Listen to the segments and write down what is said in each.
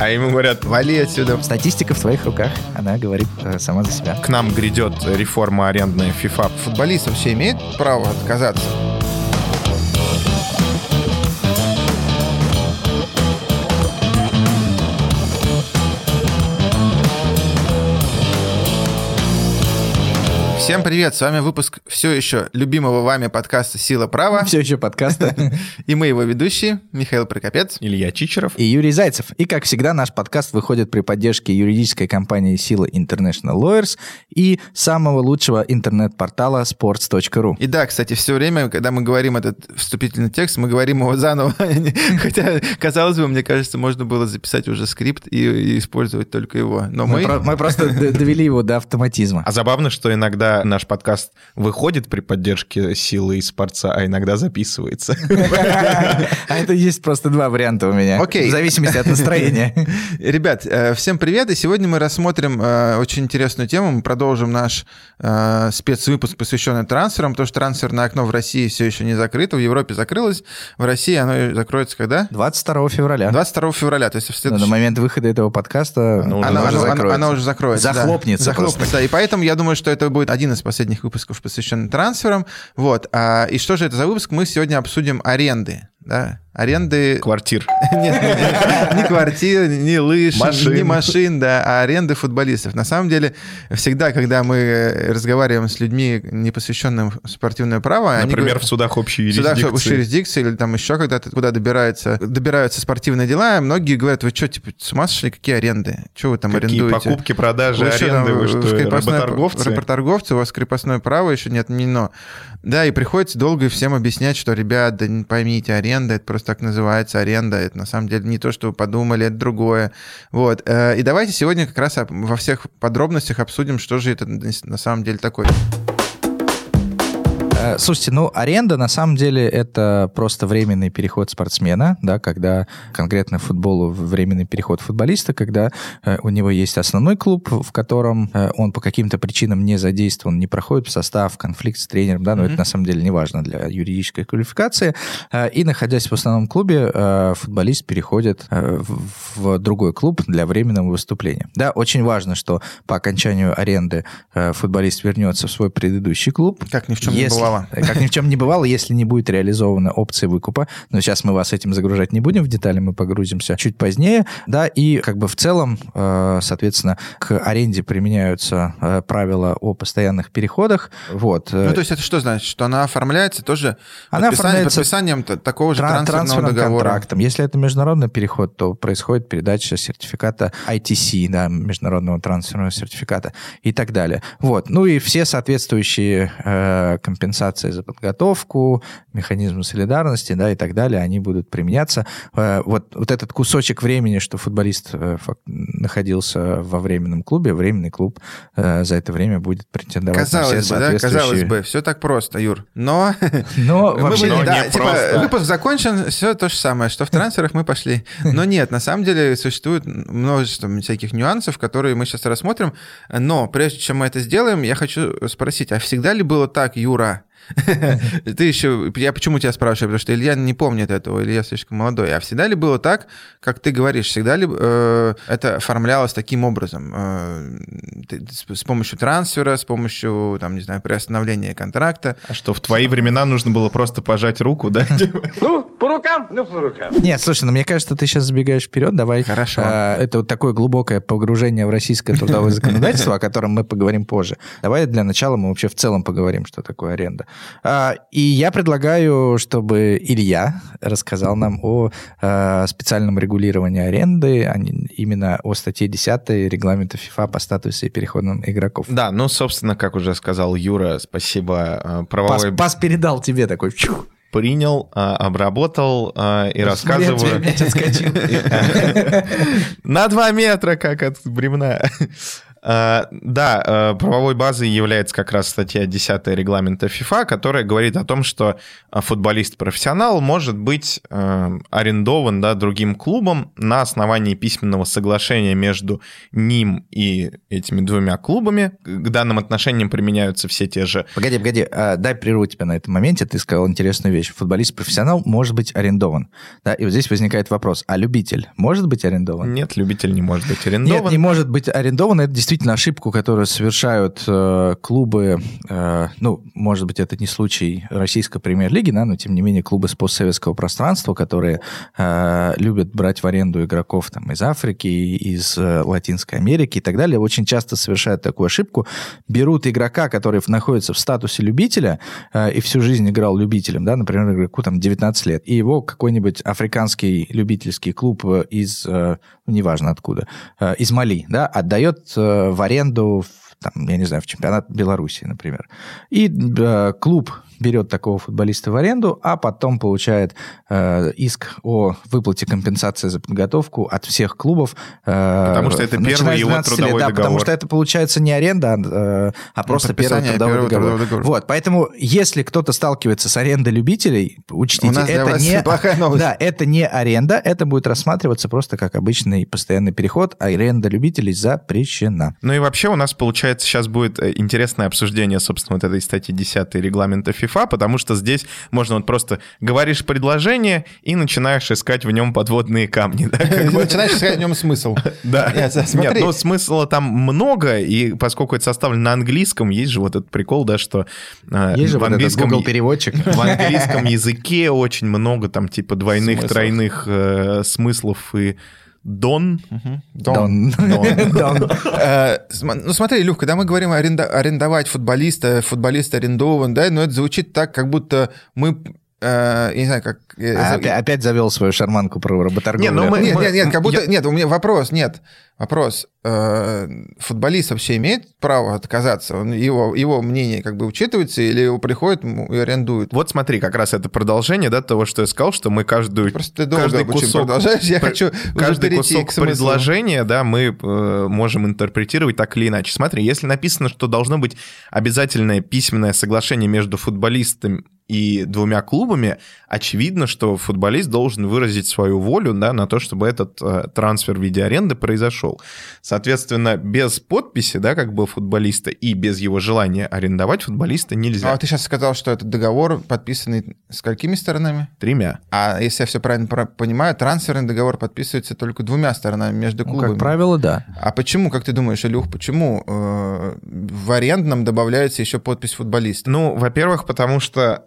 А ему говорят, вали отсюда. Статистика в твоих руках, она говорит э, сама за себя. К нам грядет реформа арендная FIFA. Футболист вообще имеет право отказаться? Всем привет, с вами выпуск все еще любимого вами подкаста «Сила права». Все еще подкаста. И мы его ведущие, Михаил Прокопец. Илья Чичеров. И Юрий Зайцев. И, как всегда, наш подкаст выходит при поддержке юридической компании «Сила International Lawyers» и самого лучшего интернет-портала sports.ru. И да, кстати, все время, когда мы говорим этот вступительный текст, мы говорим его заново. Хотя, казалось бы, мне кажется, можно было записать уже скрипт и, и использовать только его. Но мы... Мы, про- мы просто довели его до автоматизма. А забавно, что иногда наш подкаст выходит при поддержке силы и спорца, а иногда записывается. А это есть просто два варианта у меня. Окей. В зависимости от настроения. Ребят, э, всем привет, и сегодня мы рассмотрим э, очень интересную тему, мы продолжим наш э, спецвыпуск, посвященный трансферам, потому что трансферное окно в России все еще не закрыто, в Европе закрылось, в России оно закроется когда? 22 февраля. 22 февраля, то есть в Но На момент выхода этого подкаста Она, уже закроется. она уже закроется. Захлопнется Захлопнется. И поэтому я думаю, что это будет один из последних выпусков, посвященный трансферам. Вот. А, и что же это за выпуск? Мы сегодня обсудим аренды. Да? Аренды... Квартир. Нет, ни квартир, ни лыж, ни машин, да, а аренды футболистов. На самом деле, всегда, когда мы разговариваем с людьми, не посвященным спортивное право, Например, в судах общей Сюда в юрисдикции. юрисдикции или там еще когда-то, куда добираются, добираются спортивные дела, многие говорят, вы что, типа, с ума сошли, какие аренды? Что вы там Какие арендуете? покупки, продажи, аренды, вы что, работорговцы? работорговцы, у вас крепостное право еще не отменено. Да, и приходится долго всем объяснять, что, ребят, да не поймите, аренда, это просто так называется аренда, это на самом деле не то, что вы подумали, это другое. Вот. э, И давайте сегодня как раз во всех подробностях обсудим, что же это на самом деле такое. Э, Слушайте, ну, аренда на самом деле это просто временный переход спортсмена, да, когда конкретно футболу временный переход футболиста, когда э, у него есть основной клуб, в котором э, он по каким-то причинам не задействован, не проходит в состав, конфликт с тренером, да, но это на самом деле не важно для юридической квалификации. Э, и находясь в основном клубе, э, футболист переходит э, в, другой клуб для временного выступления. Да, очень важно, что по окончанию аренды э, футболист вернется в свой предыдущий клуб, Как ни в чем не если- бывало. Как ни в чем не бывало, если не будет реализована опция выкупа. Но сейчас мы вас этим загружать не будем в детали, мы погрузимся чуть позднее. Да, и как бы в целом, э, соответственно, к аренде применяются э, правила о постоянных переходах. Вот. э, Ну, то есть это что значит? Что она оформляется тоже Она подписанием, оформляется подписанием такого же тран- трансферного договора? контрактом. Если это международный переход, то происходит передача сертификата ITC, да, международного трансферного сертификата и так далее. Вот. Ну и все соответствующие э, компенсации за подготовку, механизмы солидарности, да, и так далее, они будут применяться. Э, вот, вот этот кусочек времени, что футболист э, находился во временном клубе, временный клуб э, за это время будет претендовать на все Казалось бы, да, соответствующие... казалось бы, все так просто, Юр. Но Но вообще... были- Но да, не типа, просто. выпуск закончен, все то же самое, что в трансферах мы пошли. Но нет, на самом деле существует множество всяких нюансов, которые мы сейчас рассмотрим. Но прежде чем мы это сделаем, я хочу спросить, а всегда ли было так, Юра? Ты еще, я почему тебя спрашиваю, потому что Илья не помнит этого, Илья слишком молодой. А всегда ли было так, как ты говоришь, всегда ли э, это оформлялось таким образом? Э, с помощью трансфера, с помощью, там, не знаю, приостановления контракта? А что, в твои времена нужно было просто пожать руку, да? Ну, по рукам, ну, по рукам. Нет, слушай, ну мне кажется, ты сейчас забегаешь вперед. Давай. Хорошо. А, это вот такое глубокое погружение в российское трудовое законодательство, о котором мы поговорим позже. Давай для начала мы вообще в целом поговорим, что такое аренда. А, И я предлагаю, чтобы Илья рассказал нам о а, специальном регулировании аренды, а именно о статье 10 регламента ФИФА по статусу и переходным игроков. Да, ну, собственно, как уже сказал Юра, спасибо. Пас, Правовой пас передал тебе такой. чух. принял, а, обработал а, и рассказываю... На два метра, как от бремна. Э, Да, э, правовой базой является как раз статья 10 регламента FIFA, которая говорит о том, что э, футболист-профессионал может быть арендован да, другим клубом на основании письменного соглашения между ним и этими двумя клубами. К данным отношениям применяются все те же Погоди, погоди, а, дай прерву тебя на этом моменте. Ты сказал интересную вещь. Футболист-профессионал может быть арендован. Да, и вот здесь возникает вопрос, а любитель может быть арендован? Нет, любитель не может быть арендован. Нет, не может быть арендован. Это действительно ошибку, которую совершают э, клубы. э, ну, может быть, это не случай российской премьер-лиги, да, но тем не менее клубы с постсоветского пространства, которые э, любят брать в аренду игроков там из Африки, из э, Латинской Америки и так далее, очень часто совершают такую ошибку. Берут игрока, который находится в статусе любителя э, и всю жизнь играл любителем, да, например, игроку там 19 лет, и его какой-нибудь африканский любительский клуб из, э, ну, неважно откуда, э, из Мали, да, отдает э, в аренду, в, там, я не знаю, в чемпионат Беларуси, например. И э, клуб берет такого футболиста в аренду, а потом получает э, иск о выплате компенсации за подготовку от всех клубов. э, Потому что это первый его 12 лет, трудовой да, потому договор. что это получается не аренда, а, а просто первый трудовой первого договор. трудового договора. Вот, поэтому если кто-то сталкивается с арендой любителей, учтите, У нас это вас не плохая новость. Да, это не аренда, это будет рассматриваться просто как обычный постоянный переход, а аренда любителей запрещена. Ну и вообще у нас, получается, сейчас будет э, интересное обсуждение, собственно, вот этой статьи 10 регламента FIFA, потому что здесь можно вот просто говоришь предложение и начинаешь искать в нем подводные камни. да. Начинаешь искать в нем смысл. Да. Нет, смотри. ну смысла там много, и поскольку это составлено на английском, есть же вот этот прикол, да, что э, Есть же в английском переводчик. в английском языке очень много там типа двойных, тройных э, смыслов и дон. Дон. Дон. Э, Ну смотри, Люх, когда мы говорим арендовать футболиста, футболист арендован, да, но это звучит так, как будто мы, э, я не знаю, как... э, А, опять, опять завел свою шарманку про работорговлю. Не, ну мы- Нет, нет, нет, как будто... я- Нет, у меня вопрос, нет. Вопрос. Э, Футболист вообще имеет право отказаться? Он- Его, его мнение как бы учитывается или его приходят ему и арендуют? Вот смотри, как раз это продолжение да, того, что я сказал, что мы каждую, Просто ты долго каждый кусок, продолжаешь, я хочу каждый кусок предложения, да, мы э, можем интерпретировать так или иначе. Смотри, если написано, что должно быть обязательное письменное соглашение между футболистом и двумя клубами, очевидно, что футболист должен выразить свою волю да, на то, чтобы этот э, трансфер в виде аренды произошел. Соответственно, без подписи, да, как бы футболиста и без его желания арендовать футболиста нельзя. А ты сейчас сказал, что этот договор подписанный с какими сторонами? Тремя. А если я все правильно про- понимаю, трансферный договор подписывается только двумя сторонами между Ну, клубами. как правило, да. А почему, как ты думаешь, Илюх, почему э, в арендном добавляется еще подпись футболиста? Ну, во-первых, потому что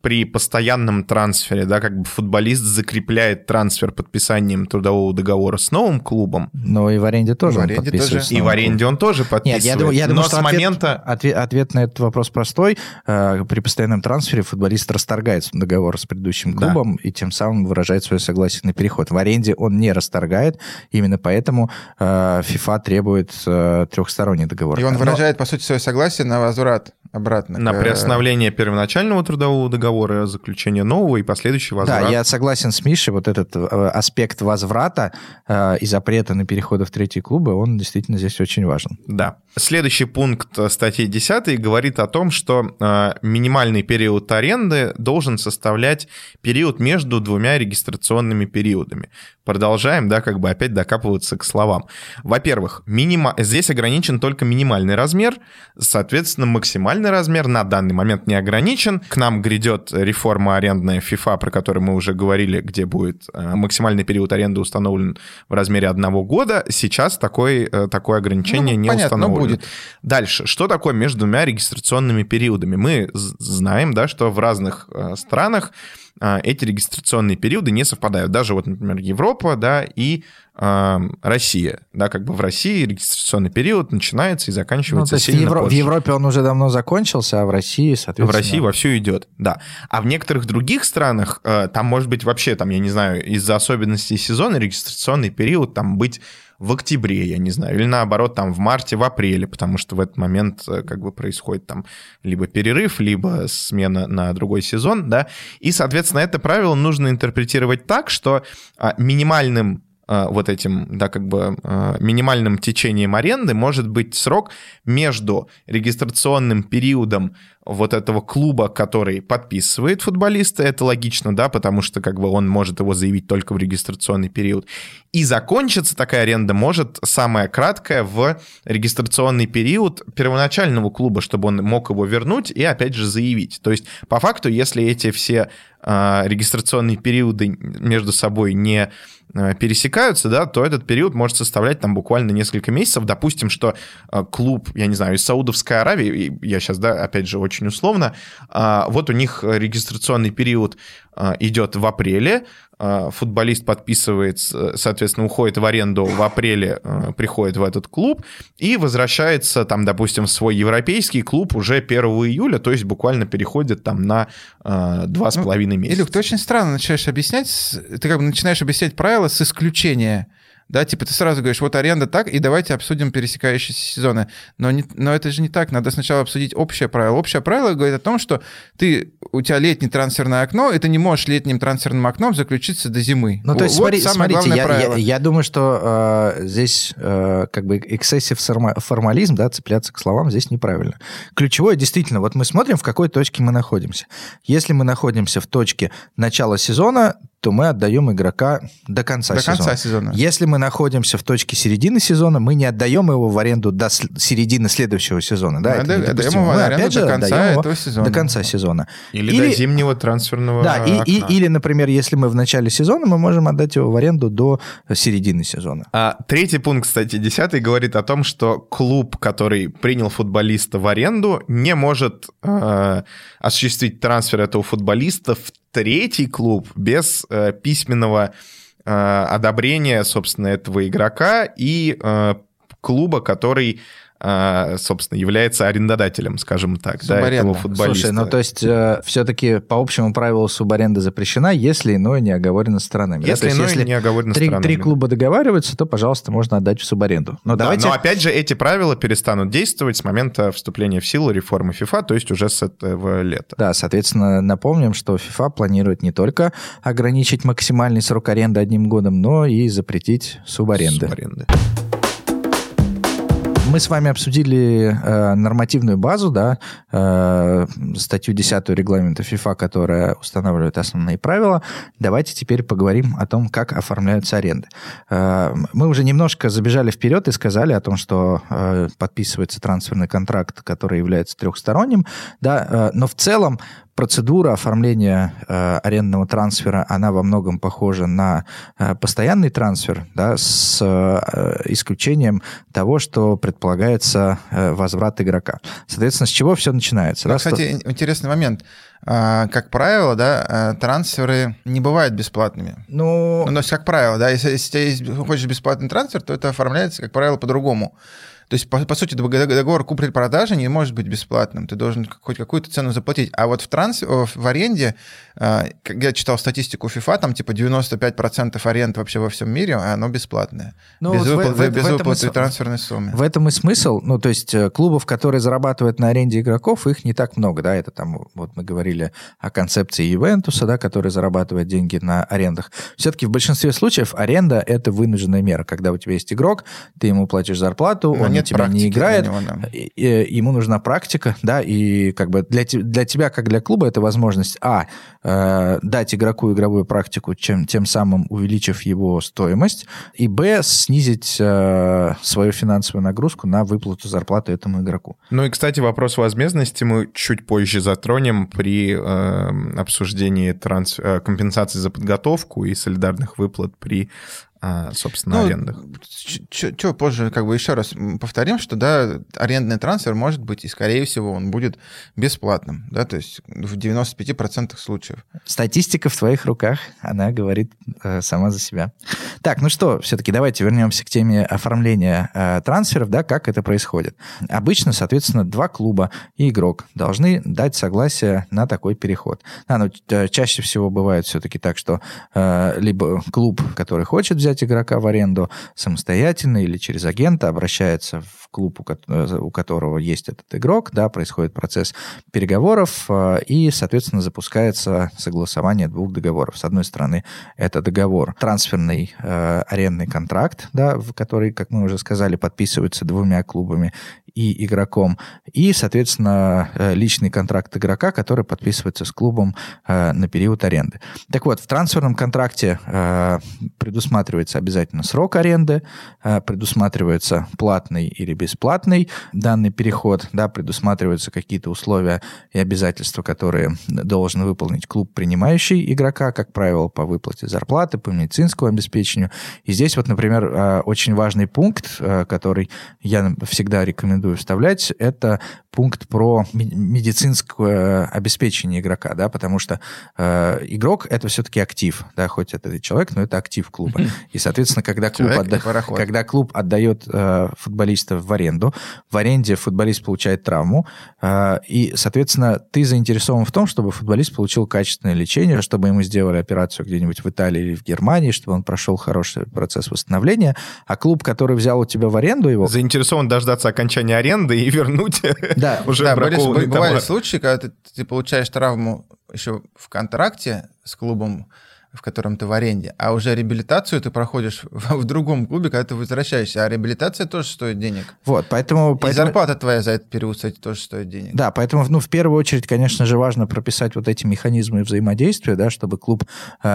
при постоянном трансфере, да, как бы футболист закрепляет трансфер подписанием трудового договора с новым клубом, Но и в аренде тоже В он аренде подписывается. и в аренде он тоже подписывает. Нет, я думаю, я думаю Но что с ответ, момента... ответ, ответ на этот вопрос простой. Э, При постоянном трансфере футболист расторгает договор с предыдущим Да. клубом и тем самым выражает свое согласие на переход. В аренде он не расторгает, именно поэтому э, FIFA требует э, трехсторонний договор. И он Но- выражает, по сути, свое согласие на возврат обратно. На к- приостановление первоначального трудового договора, заключение нового и последующий возврат. Да, я согласен с Мишей, вот этот э, аспект возврата э, и запрета на переходы в третьи клубы, он действительно здесь очень важен. Да. Следующий пункт э, статьи 10 говорит о том, что э, минимальный период аренды должен составлять период между двумя регистрационными периодами. Продолжаем, да, как бы опять докапываться к словам. Во-первых, минима... здесь ограничен только минимальный размер, соответственно, максимальный размер на данный момент не ограничен. К нам грядет реформа арендная FIFA, про которую мы уже говорили, где будет э, максимальный период аренды установлен в размере одного года. Сейчас такой, э, такое ограничение Ну, не понятно, но установлено. будет. Дальше. Что такое между двумя регистрационными периодами? Мы знаем, да, что в разных э, странах эти регистрационные периоды не совпадают. Даже вот, например, Европа, да, и э, Россия. Да, как бы в России регистрационный период начинается и Ну, заканчивается то есть в, сильно Евро- в позже. Европе он уже давно закончился, а в России, В соответственно... России вовсю идет, да. А в некоторых других странах э, там может быть вообще, там, я не знаю, из-за особенностей сезона регистрационный период там быть в октябре, я не знаю, или наоборот там в марте, в апреле, потому что в этот момент э, как бы происходит там либо перерыв, либо смена на другой сезон, да. И, соответственно, это правило нужно интерпретировать так, что а, минимальным э, вот этим, да, как бы э, минимальным течением аренды может быть срок между регистрационным периодом вот этого клуба, который подписывает футболиста, это логично, да, потому что как бы он может его заявить только в регистрационный период. И закончится такая аренда может самая краткая в регистрационный период первоначального клуба, чтобы он мог его вернуть и опять же заявить. То есть по факту, если эти все э, регистрационные периоды между собой не Э, пересекаются, да, то этот период может составлять там буквально несколько месяцев. Допустим, что э, клуб, я не знаю, из Саудовской Аравии, я сейчас, да, опять же, очень условно, а, вот у них регистрационный период э, идет в апреле, а, футболист подписывает, соответственно, уходит в аренду в апреле, а, приходит в этот клуб и возвращается, там, допустим, в свой европейский клуб уже 1 июля, то есть буквально переходит там на а, два с ну, половиной месяца. Илюх, ты очень странно начинаешь объяснять, ты как бы начинаешь объяснять правила с исключения да, типа ты сразу говоришь, вот аренда так, и давайте обсудим пересекающиеся сезоны. Но, не, но это же не так, надо сначала обсудить общее правило. Общее правило говорит о том, что ты, у тебя летнее трансферное окно, и ты не можешь летним трансферным окном заключиться до зимы. Ну, то есть, вот смотри, смотрите, я, я, я думаю, что э, здесь э, как бы эксцессив формализм, да, цепляться к словам здесь неправильно. Ключевое действительно, вот мы смотрим, в какой точке мы находимся. Если мы находимся в точке начала сезона, то мы отдаем игрока до конца до сезона. конца сезона. Если мы находимся в точке середины сезона, мы не отдаем его в аренду до середины следующего сезона. Да, мы это отдаем его в аренду до конца этого сезона. До конца сезона. Или, или до зимнего трансферного Да, и, и, или, например, если мы в начале сезона, мы можем отдать его в аренду до середины сезона. А, третий пункт, кстати, десятый, говорит о том, что клуб, который принял футболиста в аренду, не может э, осуществить трансфер этого футболиста в третий клуб без э, письменного э, одобрения, собственно, этого игрока и э, клуба, который собственно, является арендодателем, скажем так, да, этого футболиста. Слушай, ну то есть э, все-таки по общему правилу субаренда запрещена, если иное не оговорено сторонами. Если да? иное если не оговорено три, сторонами. Три клуба договариваются, то, пожалуйста, можно отдать в субаренду. Но, да, давайте... но опять же, эти правила перестанут действовать с момента вступления в силу реформы ФИФА, то есть уже с этого лета. Да, соответственно, напомним, что ФИФА планирует не только ограничить максимальный срок аренды одним годом, но и запретить субаренды. Субаренды. Мы с вами обсудили э, нормативную базу, да, э, статью 10 регламента ФИФА, которая устанавливает основные правила. Давайте теперь поговорим о том, как оформляются аренды. Э, мы уже немножко забежали вперед и сказали о том, что э, подписывается трансферный контракт, который является трехсторонним, да, э, но в целом процедура оформления э, арендного трансфера, она во многом похожа на э, постоянный трансфер, да, с э, исключением того, что предполагается э, возврат игрока. Соответственно, с чего все начинается? Ну, да, кстати, что... интересный момент. А, как правило, да, э, трансферы не бывают бесплатными. Ну, ну то есть, как правило, да, если, если ты хочешь бесплатный трансфер, то это оформляется, как правило, по-другому. То есть, по, по сути, договор купли-продажи не может быть бесплатным. Ты должен хоть какую-то цену заплатить. А вот в, транс, в аренде, а, я читал статистику FIFA, там типа 95% аренд вообще во всем мире, а оно бесплатное. Ну, без, вот выплаты, в, без в выплаты и трансферной суммы. В этом и смысл. Ну, то есть э, клубов, которые зарабатывают на аренде игроков, их не так много. Да, это там, вот мы говорили о концепции Ювентуса, да, который зарабатывает деньги на арендах. Все-таки в большинстве случаев аренда — это вынужденная мера. Когда у тебя есть игрок, ты ему платишь зарплату, Но он нет тебя не играет, него, да. ему нужна практика, да, и как бы для, для тебя, как для клуба, это возможность, а, э, дать игроку игровую практику, чем, тем самым увеличив его стоимость, и, б, снизить э, свою финансовую нагрузку на выплату зарплаты этому игроку. Ну и, кстати, вопрос возмездности мы чуть позже затронем при э, обсуждении транс... Э, компенсации за подготовку и солидарных выплат при а, собственно, ну, арендах. Что позже, как бы еще раз повторим, что, да, арендный трансфер может быть, и, скорее всего, он будет бесплатным, да, то есть в 95% случаев. Статистика в твоих руках, она говорит э, сама за себя. Так, ну что, все-таки давайте вернемся к теме оформления э, трансферов, да, как это происходит. Обычно, соответственно, два клуба и игрок должны дать согласие на такой переход. Да, но э, чаще всего бывает все-таки так, что э, либо клуб, который хочет взять взять игрока в аренду самостоятельно или через агента, обращается в клуб, у которого есть этот игрок, да, происходит процесс переговоров, и, соответственно, запускается согласование двух договоров. С одной стороны, это договор трансферный э, арендный контракт, да, в который, как мы уже сказали, подписывается двумя клубами и игроком, и, соответственно, э, личный контракт игрока, который подписывается с клубом э, на период аренды. Так вот, в трансферном контракте э, предусматривается обязательно срок аренды, предусматривается платный или бесплатный данный переход, да, предусматриваются какие-то условия и обязательства, которые должен выполнить клуб, принимающий игрока, как правило, по выплате зарплаты, по медицинскому обеспечению. И здесь вот, например, очень важный пункт, который я всегда рекомендую вставлять, это пункт про медицинское обеспечение игрока, да, потому что э, игрок это все-таки актив, да, хоть это и человек, но это актив клуба. И, соответственно, когда клуб, отда... когда клуб отдает э, футболиста в аренду, в аренде футболист получает травму, э, и, соответственно, ты заинтересован в том, чтобы футболист получил качественное лечение, чтобы ему сделали операцию где-нибудь в Италии или в Германии, чтобы он прошел хороший процесс восстановления, а клуб, который взял у тебя в аренду его... Заинтересован дождаться окончания аренды и вернуть да. уже да, были, бывали случаи, когда ты, ты получаешь травму еще в контракте с клубом, в котором ты в аренде, а уже реабилитацию ты проходишь в, в другом клубе, когда ты возвращаешься, а реабилитация тоже стоит денег. Вот, поэтому... И поэтому... зарплата твоя за этот период, кстати, тоже стоит денег. Да, поэтому, ну, в первую очередь, конечно же, важно прописать вот эти механизмы взаимодействия, да, чтобы клуб, э,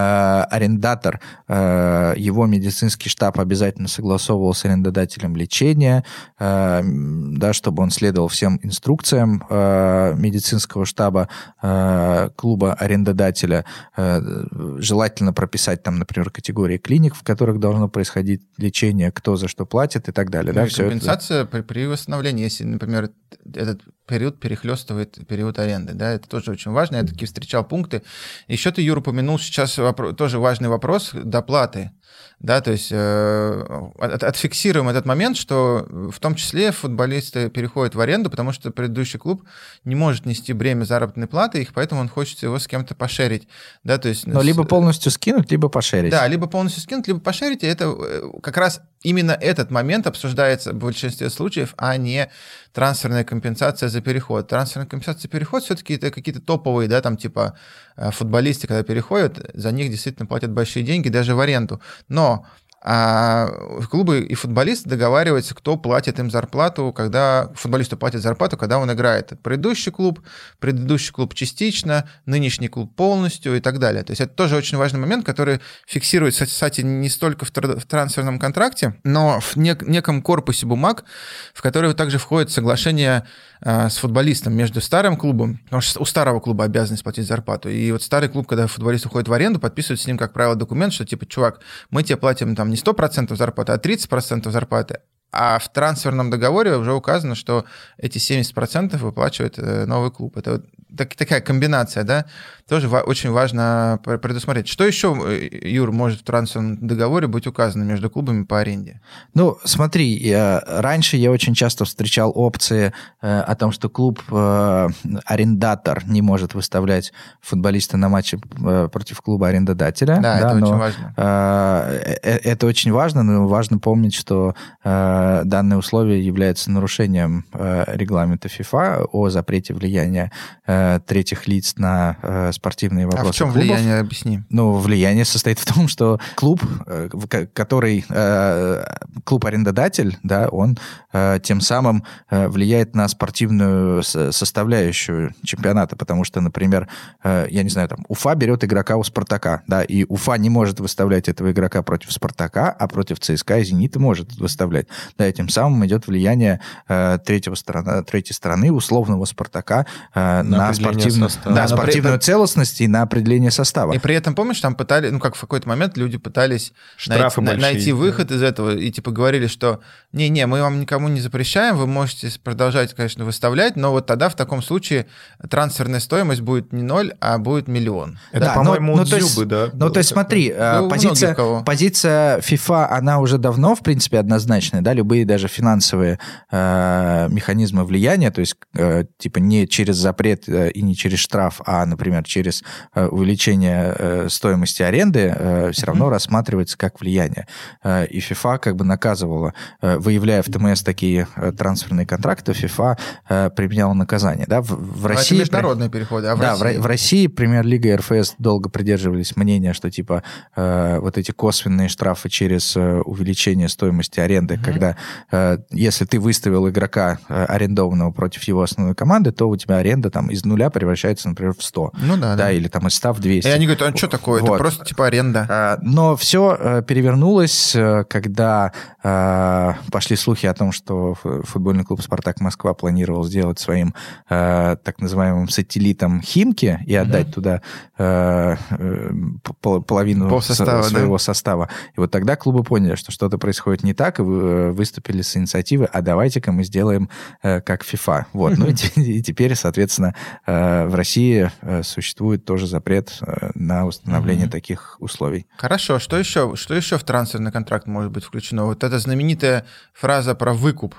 арендатор, э, его медицинский штаб обязательно согласовывал с арендодателем лечения, э, да, чтобы он следовал всем инструкциям э, медицинского штаба э, клуба арендодателя, э, желательно желательно прописать там, например, категории клиник, в которых должно происходить лечение, кто за что платит и так далее. Ну, да, все компенсация это... при, при восстановлении, если, например, этот период перехлестывает период аренды. Да, это тоже очень важно. Я таки встречал пункты. Еще ты, Юр, упомянул сейчас вопрос, тоже важный вопрос доплаты. Да, то есть э, от, отфиксируем этот момент, что в том числе футболисты переходят в аренду, потому что предыдущий клуб не может нести бремя заработной платы, их поэтому он хочет его с кем-то пошерить. Да, то есть, Но с... либо полностью скинуть, либо пошерить. Да, либо полностью скинуть, либо пошерить. И это э, как раз именно этот момент обсуждается в большинстве случаев, а не трансферная компенсация за переход. Трансферная компенсация за переход все-таки это какие-то топовые, да, там типа э, футболисты, когда переходят, за них действительно платят большие деньги, даже в аренду. Но а клубы и футболисты договариваются, кто платит им зарплату, когда футболисту платит зарплату, когда он играет. Предыдущий клуб, предыдущий клуб частично, нынешний клуб полностью и так далее. То есть это тоже очень важный момент, который фиксируется, кстати, не столько в трансферном контракте, но в неком корпусе бумаг, в который также входит соглашение с футболистом между старым клубом, потому что у старого клуба обязанность платить зарплату, и вот старый клуб, когда футболист уходит в аренду, подписывает с ним, как правило, документ, что типа, чувак, мы тебе платим там не 100% зарплаты, а 30% зарплаты, а в трансферном договоре уже указано, что эти 70% выплачивает э, новый клуб. Это так, такая комбинация, да, тоже ва- очень важно предусмотреть. Что еще, э, Юр, может в трансферном договоре быть указано между клубами по аренде? Ну, смотри, я, раньше я очень часто встречал опции э, о том, что клуб э, арендатор не может выставлять футболиста на матче э, против клуба арендодателя. Да, да это но, очень важно. Э, э, это очень важно, но важно помнить, что э, данное условие является нарушением э, регламента ФИФА о запрете влияния э, Э, третьих лиц на э, спортивные вопросы. А в чем клубов. влияние, объясни? Ну, влияние состоит в том, что клуб, э, который клуб-арендодатель, да, он тем самым влияет на спортивную составляющую чемпионата, потому что, например, я не знаю, там, Уфа берет игрока у Спартака, да, и Уфа не может выставлять этого игрока против Спартака, а против ЦСКА и Зенита может выставлять. Да, и тем самым идет влияние третьего сторона, третьей стороны, условного Спартака на, на спортивную, состава. да, спортивную при... целостность и на определение состава. И при этом, помнишь, там пытались, ну как в какой-то момент люди пытались Штрафы найти, большие, найти выход да. из этого и типа говорили, что не-не, мы вам никому не запрещаем, вы можете продолжать, конечно, выставлять, но вот тогда в таком случае трансферная стоимость будет не ноль, а будет миллион. Это, да, по-моему, ну, ну, да? Ну, то есть смотри, э, ну, позиция, позиция FIFA, она уже давно, в принципе, однозначная, да, любые даже финансовые э, механизмы влияния, то есть э, типа не через запрет э, и не через штраф, а, например, через э, увеличение э, стоимости аренды, э, все равно рассматривается как влияние. Э, и FIFA как бы наказывала, э, выявляя в ТМС такие э, трансферные контракты, FIFA э, применяла наказание. Да? В, в А это России... международные переходы, а в да, в, России? Ро- в России премьер-лига и РФС долго придерживались мнения, что типа э, вот эти косвенные штрафы через э, увеличение стоимости аренды, когда э, если ты выставил игрока э, арендованного против его основной команды, то у тебя аренда там из нуля превращается, например, в 100. Ну да, да. или там из 100 в 200. И они говорят, а что такое? Вот. Это просто типа аренда. А, Но все перевернулось, э, когда э, пошли слухи о том, что футбольный клуб «Спартак Москва» планировал сделать своим э, так называемым сателлитом Химки и отдать туда э, э, пол- половину Полсостава, со- да? своего состава. И вот тогда клубы поняли, что что-то происходит не так, и вы- э, выступили с инициативой, а давайте-ка мы сделаем э, как FIFA. Вот. Ну и те- и теперь, соответственно, э, в России э, существует тоже запрет э, на установление таких условий. Хорошо, что еще, что еще в трансферный контракт может быть включено? Вот эта знаменитая фраза про выкуп.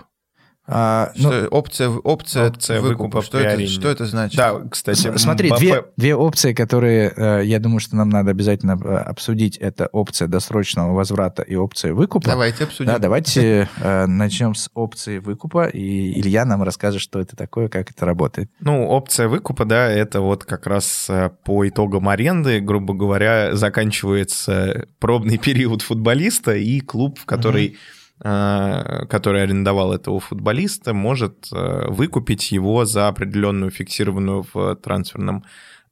А, ну, Что опция, опция, Опция выкупа. выкупа Что это, что это значит? Да, кстати, Смотри, Мбаппе- две, две опции, которые э, я думаю, что нам надо обязательно э, обсудить. Это опция досрочного возврата и опция выкупа. Давайте обсудим. Да, давайте э, начнем с опции выкупа, и Илья нам расскажет, что это такое, как это работает. Ну, опция выкупа, да, это вот как раз по итогам аренды, грубо говоря, заканчивается пробный период футболиста, и клуб, в который, э, который арендовал этого футболиста, может э, выкупить его за определенную фиксированную в трансферном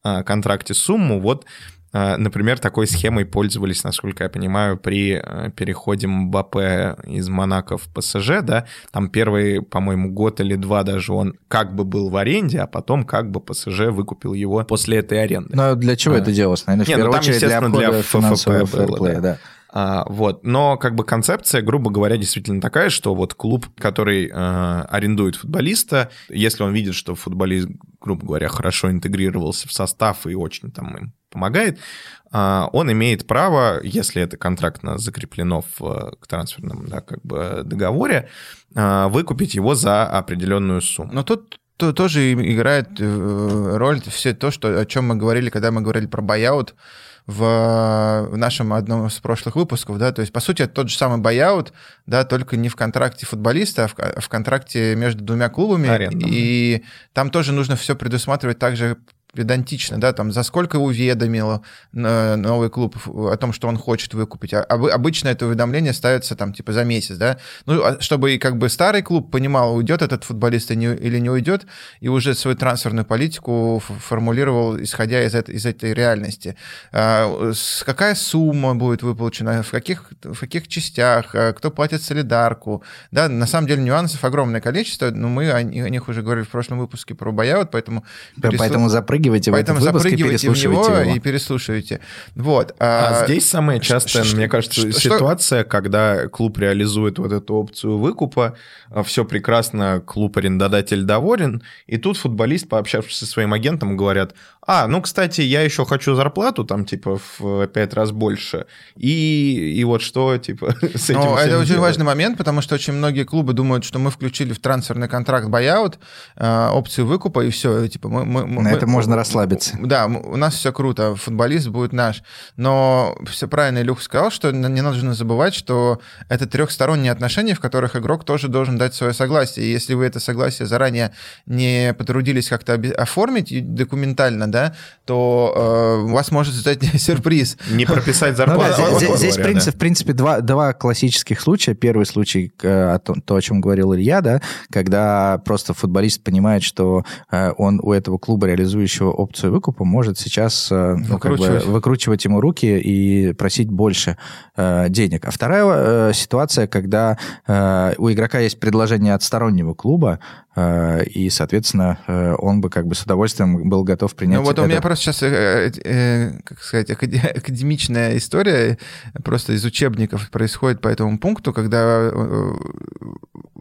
э, контракте сумму. Вот э, Например, такой схемой пользовались, насколько я понимаю, при э, переходе Мбаппе из Монако в ПСЖ, да, там первый, по-моему, год или два даже он как бы был в аренде, а потом как бы ПСЖ выкупил его после этой аренды. Но для чего А. это делалось? Наверное, в Не, ну первую там, очередь для для ФФП было, да. А, вот. Но как бы концепция, грубо говоря, действительно такая, что вот клуб, который э, арендует футболиста, если он видит, что футболист, грубо говоря, хорошо интегрировался в состав и очень там им помогает, а, он имеет право, если это контрактно закреплено в э, к трансферном да, как бы договоре, а, выкупить его за определенную сумму. Но тут то- тоже играет э, роль все то, что, о чем мы говорили, когда мы говорили про бояут в, в нашем одном из прошлых выпусков, да, то есть, по сути, это тот же самый бояут, да, только не в контракте футболиста, а в, в контракте между двумя клубами, Арендном. и там тоже нужно все предусматривать так же педантично, да, там, за сколько уведомил э, новый клуб о том, что он хочет выкупить. А обы- обычно это уведомление ставится там, типа, за месяц, да, ну, а чтобы и как бы старый клуб понимал, уйдет этот футболист или не уйдет, и уже свою трансферную политику формулировал, исходя из, этой- из этой реальности. А, Какая сумма будет выплачена, в каких, в каких частях, а, кто платит солидарку, да, на самом деле нюансов огромное количество, но мы о, ни- о них уже говорили в прошлом выпуске про бояут, поэтому... переслу- Поэтому запрыгивайте Поэтому в этот выпуск и запрыгивайте в него переслушивайте его. и переслушивайте. Вот. А здесь самая частая, ш- мне кажется, что- ситуация, когда клуб реализует вот эту опцию выкупа, все прекрасно, клуб-арендодатель доволен, и тут футболист, пообщавшись со своим агентом, говорят, а, ну, кстати, я еще хочу зарплату там, типа, в пять раз больше, и, и вот что, типа, с этим Ну, всем это очень делать? важный момент, потому что очень многие клубы думают, что мы включили в трансферный контракт buyout, э, опцию выкупа, и все. Типа, мы, мы- На мы- это можно расслабиться. Да, у нас все круто, футболист будет наш. Но все правильно Илюх сказал, что не нужно забывать, что это трехсторонние отношения, в которых игрок тоже должен дать свое согласие. И если вы это согласие заранее не потрудились как-то оформить документально, да, то э, у вас может ждать сюрприз. Не прописать Ну зарплату. да, грубо здесь, здесь, говоря, в принципе, в принципе два, два классических случая. Первый случай, э, о том- то, о чем говорил Илья, да, когда просто футболист понимает, что э, он у этого клуба, реализующего опцию выкупа, может сейчас э, ну, как бы Выкручивать. ему руки и просить больше э, денег. А вторая э, ситуация, когда э, у игрока есть предложение от стороннего клуба, и, соответственно, э, он бы как бы с удовольствием был готов принять Ну вот у это. меня просто сейчас, э, э, как сказать, акаде- академичная история просто из учебников происходит по этому пункту, когда э,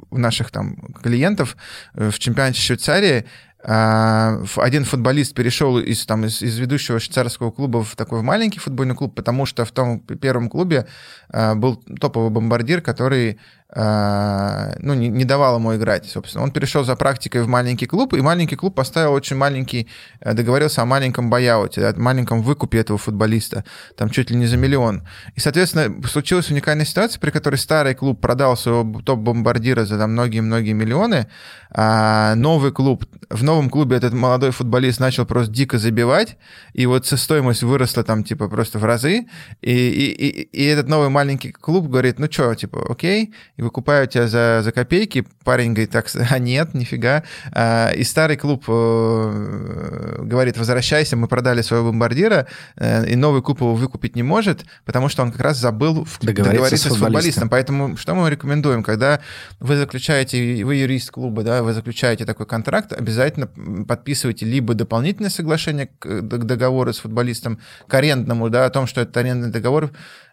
у наших там клиентов э, в чемпионате Швейцарии а, один футболист перешел из, там, из, из ведущего швейцарского клуба в такой маленький футбольный клуб, потому что в том первом клубе был топовый бомбардир, который э, ну, не, не давал ему играть, собственно. Он перешел за практикой в маленький клуб, и маленький клуб поставил очень маленький, э, договорился о маленьком бояуте, о маленьком выкупе этого футболиста, там чуть ли не за миллион. И, соответственно, случилась уникальная ситуация, при которой старый клуб продал своего топ-бомбардира за многие-многие миллионы, а новый клуб, в новом клубе этот молодой футболист начал просто дико забивать, и вот стоимость выросла там, типа, просто в разы, и, и, и, и этот новый маленький клуб говорит, ну что, типа, окей, и выкупаю тебя за, за копейки. Парень говорит, так, а нет, нифига. А, и старый клуб э, говорит, возвращайся, мы продали своего бомбардира, э, и новый клуб его выкупить не может, потому что он как раз забыл Договориться договориться с с футболистом. футболистом. Поэтому что мы рекомендуем, когда вы заключаете, вы юрист клуба, да, вы заключаете такой контракт, обязательно подписывайте либо дополнительное соглашение к к договору с футболистом, к арендному, да, о том, что этот арендный договор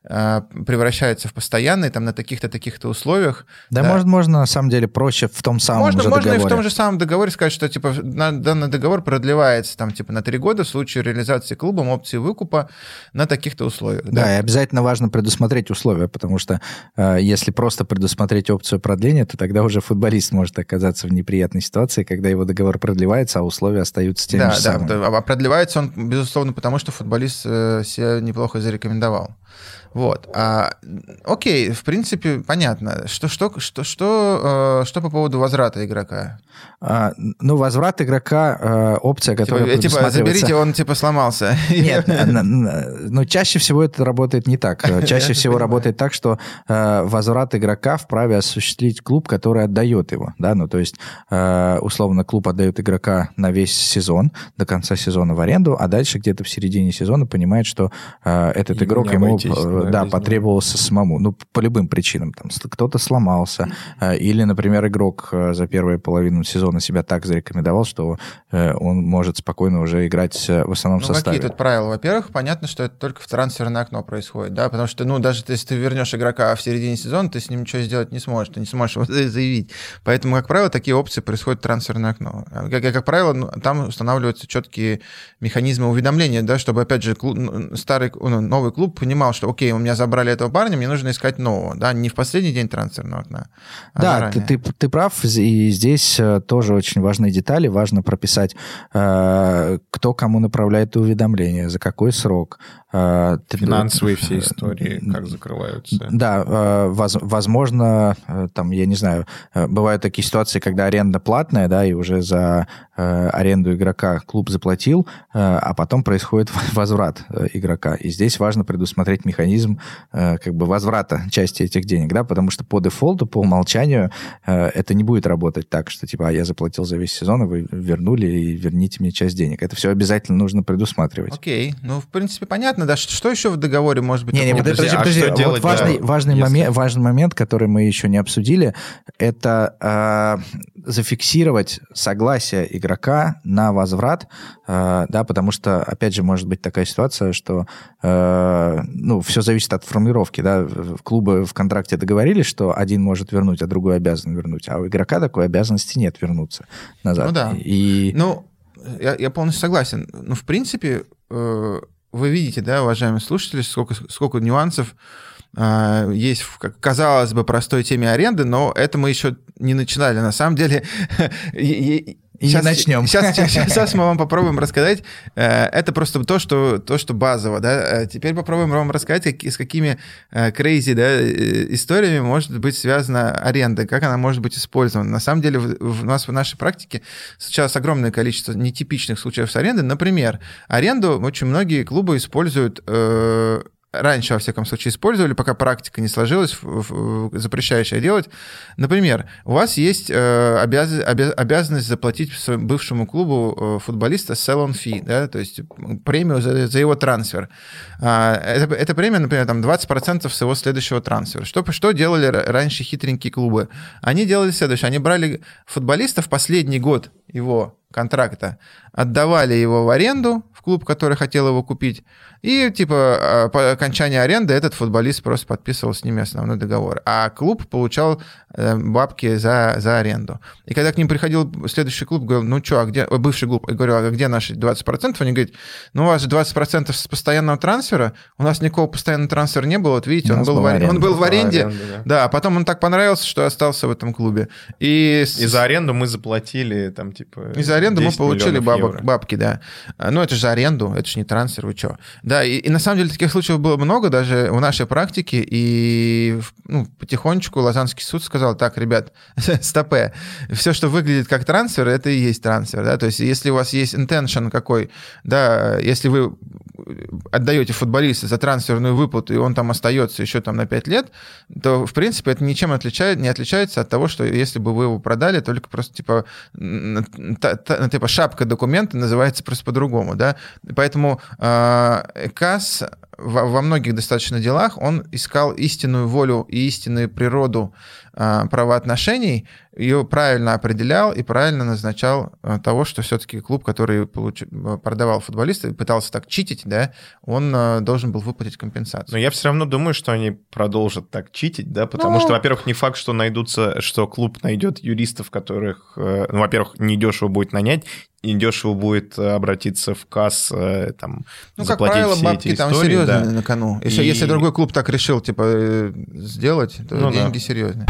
э, превращается в постоянный, там, на таких-то, таких-то условиях. Да, Может, можно на самом деле проще в том самом Можно, же можно и договоре. в том же самом договоре сказать, что типа на- данный договор продлевается там типа на три года в случае реализации клубом опции выкупа на таких-то условиях. Да, и обязательно важно предусмотреть условия, потому что э, если просто предусмотреть опцию продления, то тогда уже футболист может оказаться в неприятной ситуации, когда его договор продлевается, а условия остаются теми да, же да, самыми. да, а продлевается он, безусловно, потому что футболист э, себя неплохо зарекомендовал. Вот. А, окей, в принципе, понятно. Что, что, что, что, э, что по поводу возврата игрока? А, ну, возврат игрока, э, опция, Типа, которая э, типа, предусматривается- заберите, он типа сломался. Нет, н- н- ну чаще всего это работает не так. Чаще всего работает так, что возврат игрока вправе осуществить клуб, который отдает его, да, ну то есть условно клуб отдает игрока на весь сезон до конца сезона в аренду, а дальше где-то в середине сезона понимает, что этот игрок ему обойтись, э, да, потребовался самому, ну по любым причинам, там кто-то сломался э, или, например, игрок э, за первую половину сезона себя так зарекомендовал, что он может спокойно уже играть в основном Ну, составе. какие тут правила? Во-первых, понятно, что это только в трансферное окно происходит, да, потому что, ну, даже если ты вернешь игрока в середине сезона, ты с ним ничего сделать не сможешь, ты не сможешь его заявить. Поэтому, как правило, такие опции происходят в трансферное окно. А Как, как правило, ну, там устанавливаются четкие механизмы уведомления, да, чтобы, опять же, клу- ну, старый, ну, новый клуб понимал, что, окей, у меня забрали этого парня, мне нужно искать нового, да, не в последний день трансферного окна, а Да, заранее. ты, ты, ты прав, и здесь э, тоже очень важные детали. Важно прописать, э, кто кому направляет уведомления, за какой срок. Э, Финансовые все истории, как закрываются. Да, э, воз- возможно, э, там, я не знаю, бывают такие ситуации, когда аренда платная, да, и уже за аренду игрока клуб заплатил, а потом происходит возврат игрока. И здесь важно предусмотреть механизм как бы возврата части этих денег, да, потому что по дефолту, по умолчанию это не будет работать так, что типа, а я заплатил за весь сезон, а вы вернули и верните мне часть денег. Это все обязательно нужно предусматривать. Окей, ну, в принципе, понятно, да, что, что еще в договоре может быть? Не, не, подожди, подожди, а подожди, что Вот делать, важный, да, важный, если- момент, важный момент, который мы еще не обсудили, это э, зафиксировать согласие игрока на возврат, э, да, потому что, опять же, может быть такая ситуация, что, э, ну, все зависит от формулировки, да, В- клубы в контракте договорились, что один может вернуть, а другой обязан вернуть, а у игрока такой обязанности нет вернуться назад. Ну да. И Ну, я, я полностью согласен. Ну, в принципе, э, вы видите, да, уважаемые слушатели, сколько, сколько нюансов э, есть в, казалось бы, простой теме аренды, но это мы еще не начинали. На самом деле... И не начнем. Сейчас, сейчас мы вам попробуем рассказать. э, Это просто то, что, то, что базово. Да? Э, Теперь попробуем вам рассказать, как- с какими крейзи да, э, историями может быть связана аренда, как она может быть использована. На самом деле в, в- у нас в нашей практике сейчас огромное количество нетипичных случаев с арендой. Например, аренду очень многие клубы используют э, раньше, во всяком случае, использовали, пока практика не сложилась, запрещающая делать. Например, у вас есть э, обяз- обя- обязанность заплатить своему бывшему клубу э, футболиста sell-on fee, да, то есть премию за, за его трансфер. А, это, эта премия, например, там 20% с его следующего трансфера. Что, что делали ра- раньше хитренькие клубы? Они делали следующее. Они брали футболиста в последний год его контракта отдавали его в аренду в клуб, который хотел его купить, и, типа, а, по окончании аренды этот футболист просто подписывал с ними основной договор. А клуб получал э, бабки за, за аренду. И когда к ним приходил следующий клуб, говорил, ну что, а где... Бывший клуб, я говорю, а где наши 20%? Они говорят, ну у вас 20% с постоянного трансфера, у нас никакого постоянного трансфера не было, вот видите, он был, в аренде. он был в аренде. Аренда, да. да, а потом он так понравился, что остался в этом клубе. И, и за аренду мы заплатили там, типа... И за аренду мы получили бабок, бабки, да. Ну это же за аренду, это же не трансфер, вы что. Да, и, и на самом деле таких случаев было много даже в нашей практике, и ну, потихонечку Лозанский суд сказал, так, ребят, стопе, все, что выглядит как трансфер, это и есть трансфер, да, то есть если у вас есть intention какой, да, если вы отдаете футболиста за трансферную выплату, и он там остается еще там на 5 лет, то, в принципе, это ничем отличает, не отличается от того, что если бы вы его продали, только просто, типа, та, та, типа шапка документа называется просто по-другому, да, поэтому э, КАС во, во многих достаточно делах он искал истинную волю и истинную природу правоотношений, ее правильно определял и правильно назначал э, того, что все-таки клуб, который получ... продавал футболиста, пытался так читить, да, он э, должен был выплатить компенсацию. Но я все равно думаю, что они продолжат так читить, да, потому ну... что, во-первых, не факт, что найдутся, что клуб найдет юристов, которых, э, ну, во-первых, недешево будет нанять, и дешево будет обратиться в касс, там, ну, заплатить как правило, все бабки эти там истории, серьезные да. на кону. Если, и... если другой клуб так решил, типа, сделать, то ну, деньги да. серьезные.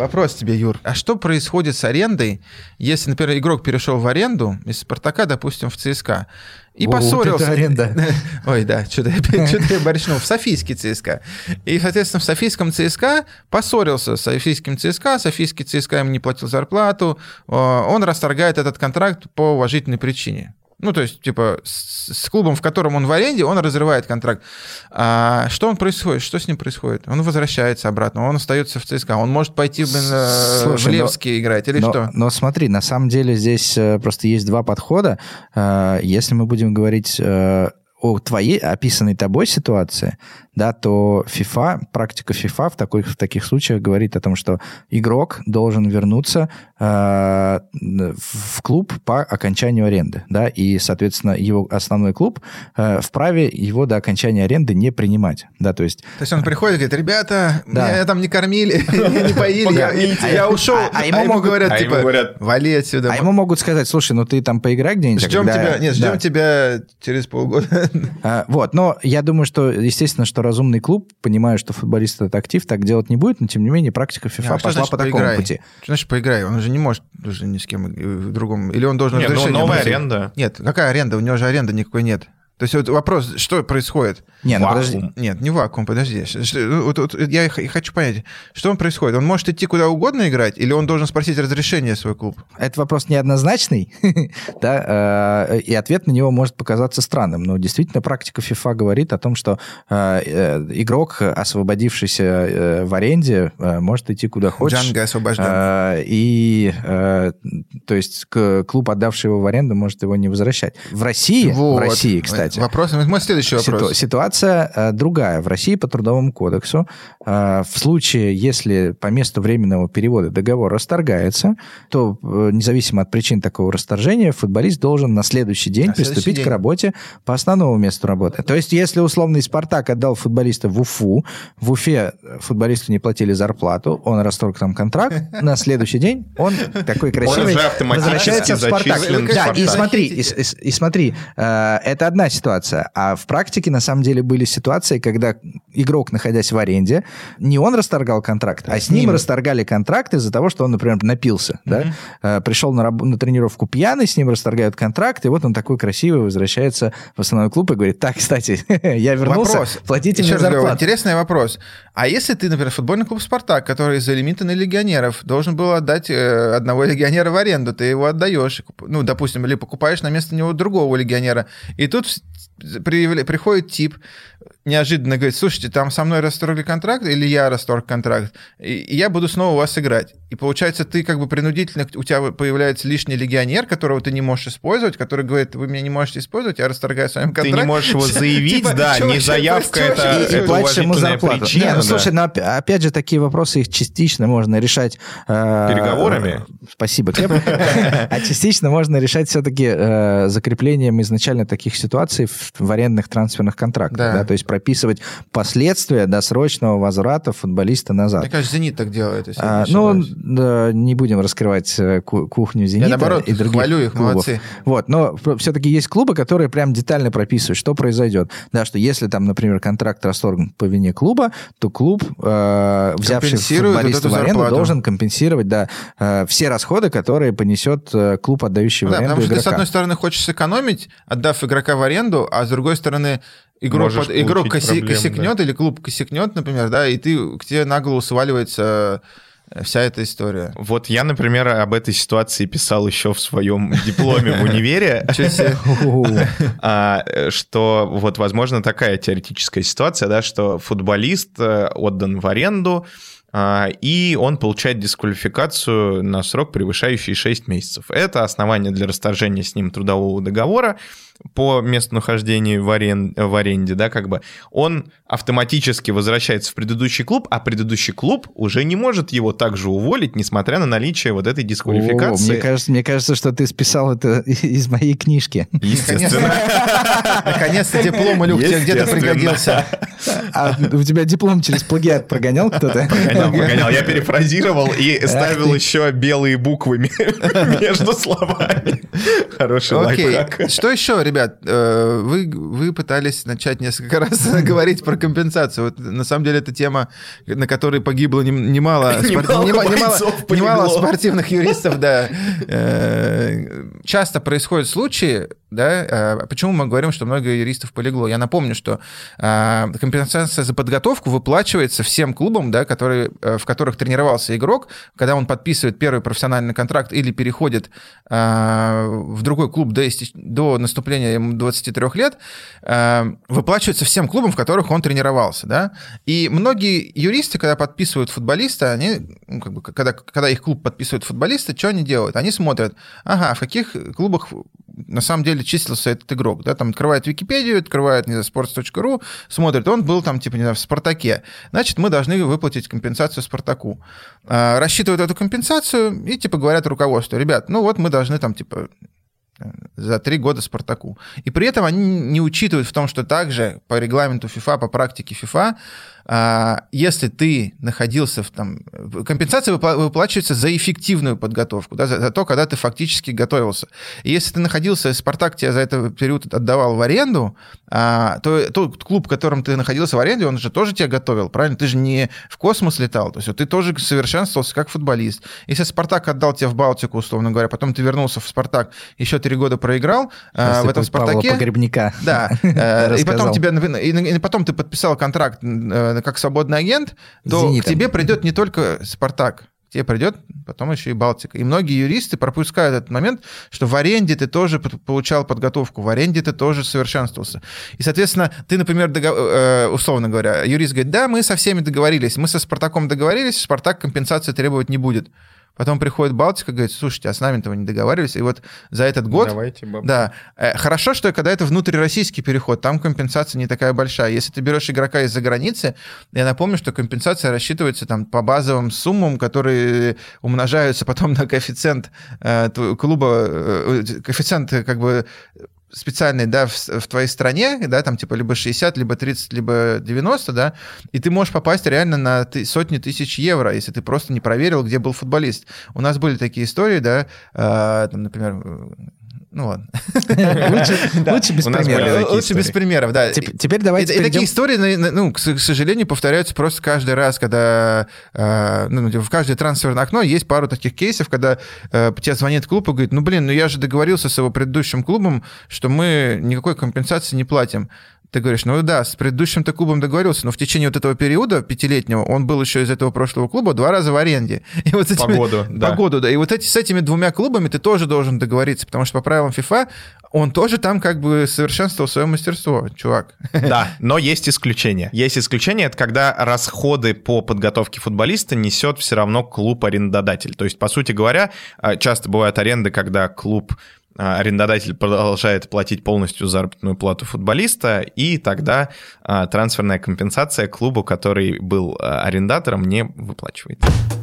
Вопрос тебе, Юр. А что происходит с арендой, если, например, игрок перешел в аренду из Спартака, допустим, в ЦСКА, и О, поссорился. Вот аренда. Ой, да, что-то я, что я борщнул. В Софийский ЦСКА. И, соответственно, в Софийском ЦСКА поссорился с Софийским ЦСКА. Софийский ЦСКА ему не платил зарплату. Он расторгает этот контракт по уважительной причине. Ну, то есть, типа, с, с клубом, в котором он в аренде, он разрывает контракт. А что он происходит? Что с ним происходит? Он возвращается обратно, он остается в ЦСКА. Он может пойти блин, э, Слушай, в Левский но, играть или но, что? Но смотри, на самом деле здесь э, просто есть два подхода. Э, если мы будем говорить о твоей описанной тобой ситуации, да, то FIFA, практика FIFA в, такой, в таких случаях говорит о том, что игрок должен вернуться э, в клуб по окончанию аренды, да, и, соответственно, его основной клуб э, вправе его до окончания аренды не принимать, да, то есть... То есть он приходит и говорит, ребята, да. меня там не кормили, не поили, я ушел, а, а ему говорят, типа, вали отсюда. А ему могут сказать, слушай, ну ты там поиграй где-нибудь. Ждем тебя, нет, ждем тебя через полгода. А, вот, но я думаю, что, естественно, что разумный клуб, понимая, что футболист это актив, так делать не будет, но тем не менее практика FIFA а пошла значит, по такому поиграй? пути. Что значит поиграй? Он же не может уже ни с кем в другом. Или он должен Нет, ну, новая аренда. Нет, какая аренда? У него же аренда никакой нет. То есть вот вопрос, что происходит? Не, ну подожди. Нет, не вакуум, подожди. Вот, вот, я хочу понять, что он происходит? Он может идти куда угодно играть, или он должен спросить разрешение свой клуб? Это вопрос неоднозначный, да, э, и ответ на него может показаться странным. Но действительно практика FIFA говорит о том, что э, э, игрок, освободившийся в аренде, может идти куда хочет. Джанго освобожден. И, то есть, клуб, отдавший его в аренду, может его не возвращать. В России, в России, кстати, кстати. Вопрос, мой следующий вопрос. Ситуация э, другая. В России по Трудовому кодексу э, в случае, если по месту временного перевода договор расторгается, то э, независимо от причин такого расторжения, футболист должен на следующий день на приступить следующий день. к работе по основному месту работы. То есть, если условный «Спартак» отдал футболиста в Уфу, в Уфе футболисту не платили зарплату, он расторг там контракт, на следующий день он такой красивый возвращается в «Спартак». Да, и смотри, и смотри, это одна ситуация ситуация. А в практике, на самом деле, были ситуации, когда игрок, находясь в аренде, не он расторгал контракт, а с ним, ним расторгали контракт из-за того, что он, например, напился. Mm-hmm. Да? Пришел на, раб- на тренировку пьяный, с ним расторгают контракт, и вот он такой красивый возвращается в основной клуб и говорит, так, кстати, я вернулся, вопрос. платите Еще мне зарплату. Говорю, интересный вопрос. А если ты, например, футбольный клуб «Спартак», который из-за лимита на легионеров должен был отдать э, одного легионера в аренду, ты его отдаешь, ну, допустим, или покупаешь на место него другого легионера, и тут приявля- приходит тип, неожиданно говорит, слушайте, там со мной расторгли контракт, или я расторг контракт, и я буду снова у вас играть. И получается, ты как бы принудительно, у тебя появляется лишний легионер, которого ты не можешь использовать, который говорит, вы меня не можете использовать, я расторгаю с вами Ты контракт. не можешь его заявить, Типа, да, чё не заявка, это, И- и это платишь ему зарплату. причина. Не, ну да. слушай, ну опя- опять же, такие вопросы их частично можно решать... э, Переговорами? Спасибо. А частично можно решать все-таки закреплением изначально таких ситуаций в арендных трансферных контрактах. Да. да, То есть прописывать последствия досрочного возврата футболиста назад. Мне кажется, «Зенит» так делает. если я А, не ну. Да, не будем раскрывать э, ку- кухню «Зенита» наоборот, и других хвалю их, клубов. молодцы. Вот, но все-таки есть клубы, которые прям детально прописывают, что произойдет. Да, что если там, например, контракт расторгнут по вине клуба, то клуб, э, взявший вот футболиста эту в аренду, зарплату. должен компенсировать, да, э, все расходы, которые понесет э, клуб, отдающий в Ну Да, аренду потому что ты, с игрока. одной стороны, хочешь сэкономить, отдав игрока в аренду, а с другой стороны, игрок, под- игрок коси- проблемы, косякнет или клуб косякнет, например, да, и ты, к тебе на голову сваливается вся эта история. Вот я, например, об этой ситуации писал еще в своем дипломе в универе. А, что вот, возможно, такая теоретическая ситуация, да, что футболист э, отдан в аренду, а, и он получает дисквалификацию на срок, превышающий 6 месяцев. Это основание для расторжения с ним трудового договора по месту нахождения в, арен- в аренде, да, как бы он автоматически возвращается в предыдущий клуб, а предыдущий клуб уже не может его также уволить, несмотря на наличие вот этой О, дисквалификации. мне, кажется, мне кажется, что ты списал это из моей книжки. Естественно. Наконец-то диплом, Илюх, тебе где-то пригодился. А у тебя диплом через плагиат прогонял кто-то? Погонял, погонял. Я перефразировал и ставил еще белые буквы между словами. Хороший Окей. лайфхак. Что еще, ребят? Э, Вы, вы пытались начать несколько раз говорить про компенсацию. Вот, на самом деле, это тема, на которой погибло нем- немало, Немало нема- немало- немало спортивных юристов, да. Э, Часто происходят случаи, да, э, почему мы говорим, что много юристов полегло. Я напомню, что компенсация за подготовку выплачивается всем клубам, да, которые, в которых тренировался игрок, когда он подписывает первый профессиональный контракт или переходит э, в другой клуб до, до наступления ему 23 лет, э, выплачивается всем клубам, в которых он тренировался. Да? И многие юристы, когда подписывают футболиста, они, ну, как бы, когда, когда их клуб подписывает футболиста, что они делают? Они смотрят, ага, в каких клубах на самом деле числился этот игрок, да, там открывает Википедию, открывает, не знаю, sports.ru, смотрит, он был там, типа, не знаю, в «Спартаке», значит, мы должны выплатить компенсацию «Спартаку». А, Рассчитывают эту компенсацию и, типа, говорят руководству, ребят, ну вот мы должны там, типа, за три года Спартаку. И при этом они не учитывают в том, что также по регламенту ФИФА, по практике ФИФА, если ты находился в там... Компенсация выпла- выплачивается за эффективную подготовку, да, за, за то, когда ты фактически готовился. И если ты находился, Спартак тебя за этот период отдавал в аренду, а, то тот клуб, в котором ты находился в аренде, он же тоже тебя готовил, правильно? Ты же не в космос летал, то есть ты тоже совершенствовался как футболист. Если Спартак отдал тебя в Балтику, условно говоря, потом ты вернулся в Спартак, еще три года проиграл а, Сейчас в этом Павла Спартаке... Погребника. Да, э, и потом и, и потом ты подписал контракт э, как свободный агент, то к тебе придет не только Спартак, к тебе придет потом еще и Балтика. И многие юристы пропускают этот момент, что в аренде ты тоже получал подготовку, в аренде ты тоже совершенствовался. И, соответственно, ты, например, дого- э, условно говоря, юрист говорит, да, мы со всеми договорились, мы со Спартаком договорились, Спартак компенсации требовать не будет. Потом приходит Балтика, говорит, слушайте, а с нами-то вы не договаривались. И вот за этот год Давайте, бабушка. да. Э, Хорошо, что когда это внутрироссийский переход, там компенсация не такая большая. Если ты берешь игрока из-за границы, я напомню, что компенсация рассчитывается там по базовым суммам, которые умножаются потом на коэффициент э, клуба, э, э, коэффициент э, как бы специальный, да, в, в твоей стране, да, там типа либо 60, либо 30, либо 90, да, и ты можешь попасть реально на ты- сотни тысяч евро, если ты просто не проверил, где был футболист. У нас были такие истории, да, э, там, например, ну ладно. Лучше без примеров. Лучше без примеров, да. Теп- Теперь давайте и, такие истории, ну, к сожалению, повторяются просто каждый раз, когда э, ну, в каждое трансферное окно есть пару таких кейсов, когда э, тебе звонит клуб и говорит, ну, блин, ну я же договорился с его предыдущим клубом, что мы никакой компенсации не платим. Ты говоришь, ну да, с предыдущим-то клубом договорился, но в течение вот этого периода пятилетнего он был еще из этого прошлого клуба два раза в аренде. И вот с этими, по году, да. По году, да. И вот эти, с этими двумя клубами ты тоже должен договориться, потому что по правилам FIFA он тоже там как бы совершенствовал свое мастерство, чувак. Да, но есть исключение. Есть исключение, это когда расходы по подготовке футболиста несет все равно клуб-арендодатель. То есть, по сути говоря, а, часто бывают аренды, когда клуб арендодатель продолжает платить полностью заработную плату футболиста, и тогда а, трансферная компенсация клубу, который был а, арендатором, не выплачивается.